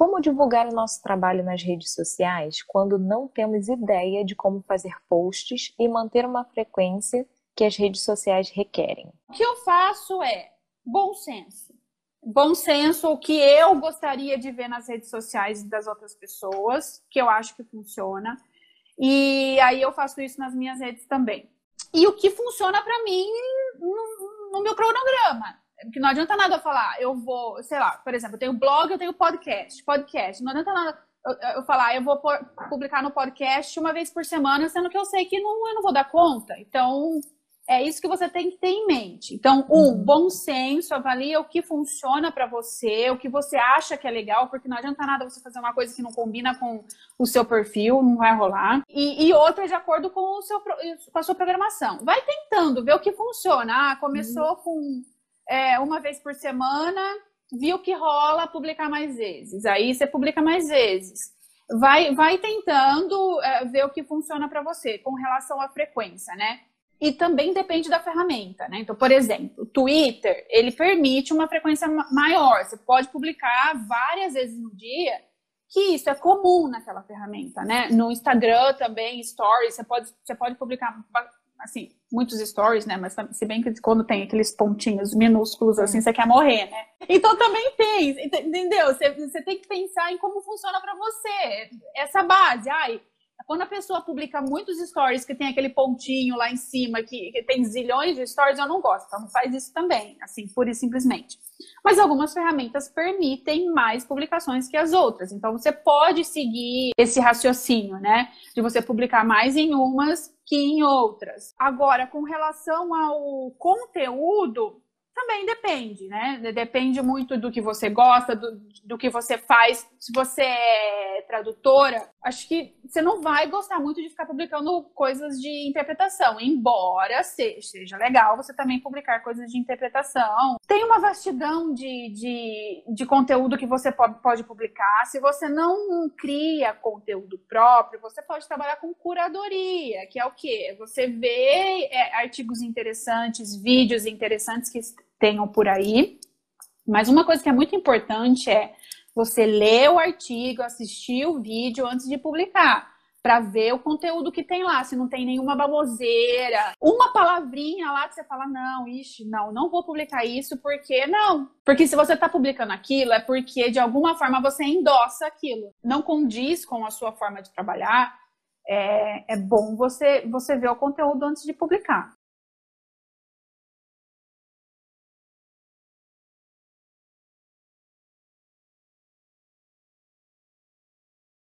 Como divulgar o nosso trabalho nas redes sociais quando não temos ideia de como fazer posts e manter uma frequência que as redes sociais requerem? O que eu faço é bom senso. Bom senso, o que eu gostaria de ver nas redes sociais das outras pessoas, que eu acho que funciona. E aí eu faço isso nas minhas redes também. E o que funciona para mim no, no meu cronograma. Porque não adianta nada eu falar, eu vou, sei lá, por exemplo, eu tenho blog, eu tenho podcast. Podcast. Não adianta nada eu, eu falar, eu vou publicar no podcast uma vez por semana, sendo que eu sei que não, eu não vou dar conta. Então, é isso que você tem que ter em mente. Então, um, uhum. bom senso, avalia o que funciona para você, o que você acha que é legal, porque não adianta nada você fazer uma coisa que não combina com o seu perfil, não vai rolar. E, e outra de acordo com, o seu, com a sua programação. Vai tentando ver o que funciona. Ah, começou uhum. com é, uma vez por semana, viu que rola, publicar mais vezes. Aí você publica mais vezes. Vai, vai tentando é, ver o que funciona para você com relação à frequência, né? e também depende da ferramenta, né? Então, por exemplo, o Twitter, ele permite uma frequência maior. Você pode publicar várias vezes no dia, que isso é comum naquela ferramenta, né? No Instagram também, stories, você pode, você pode publicar, assim, muitos stories, né? Mas se bem que quando tem aqueles pontinhos minúsculos assim, você quer morrer, né? Então também tem, entendeu? Você, você tem que pensar em como funciona para você essa base. Ai, quando a pessoa publica muitos stories que tem aquele pontinho lá em cima, que, que tem zilhões de stories, eu não gosto. Então, faz isso também, assim, pura e simplesmente. Mas algumas ferramentas permitem mais publicações que as outras. Então, você pode seguir esse raciocínio, né? De você publicar mais em umas que em outras. Agora, com relação ao conteúdo, também depende, né? Depende muito do que você gosta, do, do que você faz. Se você é tradutora, acho que você não vai gostar muito de ficar publicando coisas de interpretação, embora seja legal você também publicar coisas de interpretação. Tem uma vastidão de, de, de conteúdo que você pode, publicar. Se você não cria conteúdo próprio, você pode trabalhar com curadoria, que é o quê? Você vê é, artigos interessantes, vídeos interessantes que tenham por aí. Mas uma coisa que é muito importante é você ler o artigo, assistir o vídeo antes de publicar, para ver o conteúdo que tem lá, se não tem nenhuma baboseira, uma palavrinha lá que você fala, não, ixi, não, não vou publicar isso, porque não. Porque se você está publicando aquilo, é porque de alguma forma você endossa aquilo. Não condiz com a sua forma de trabalhar, é, é bom você, você ver o conteúdo antes de publicar.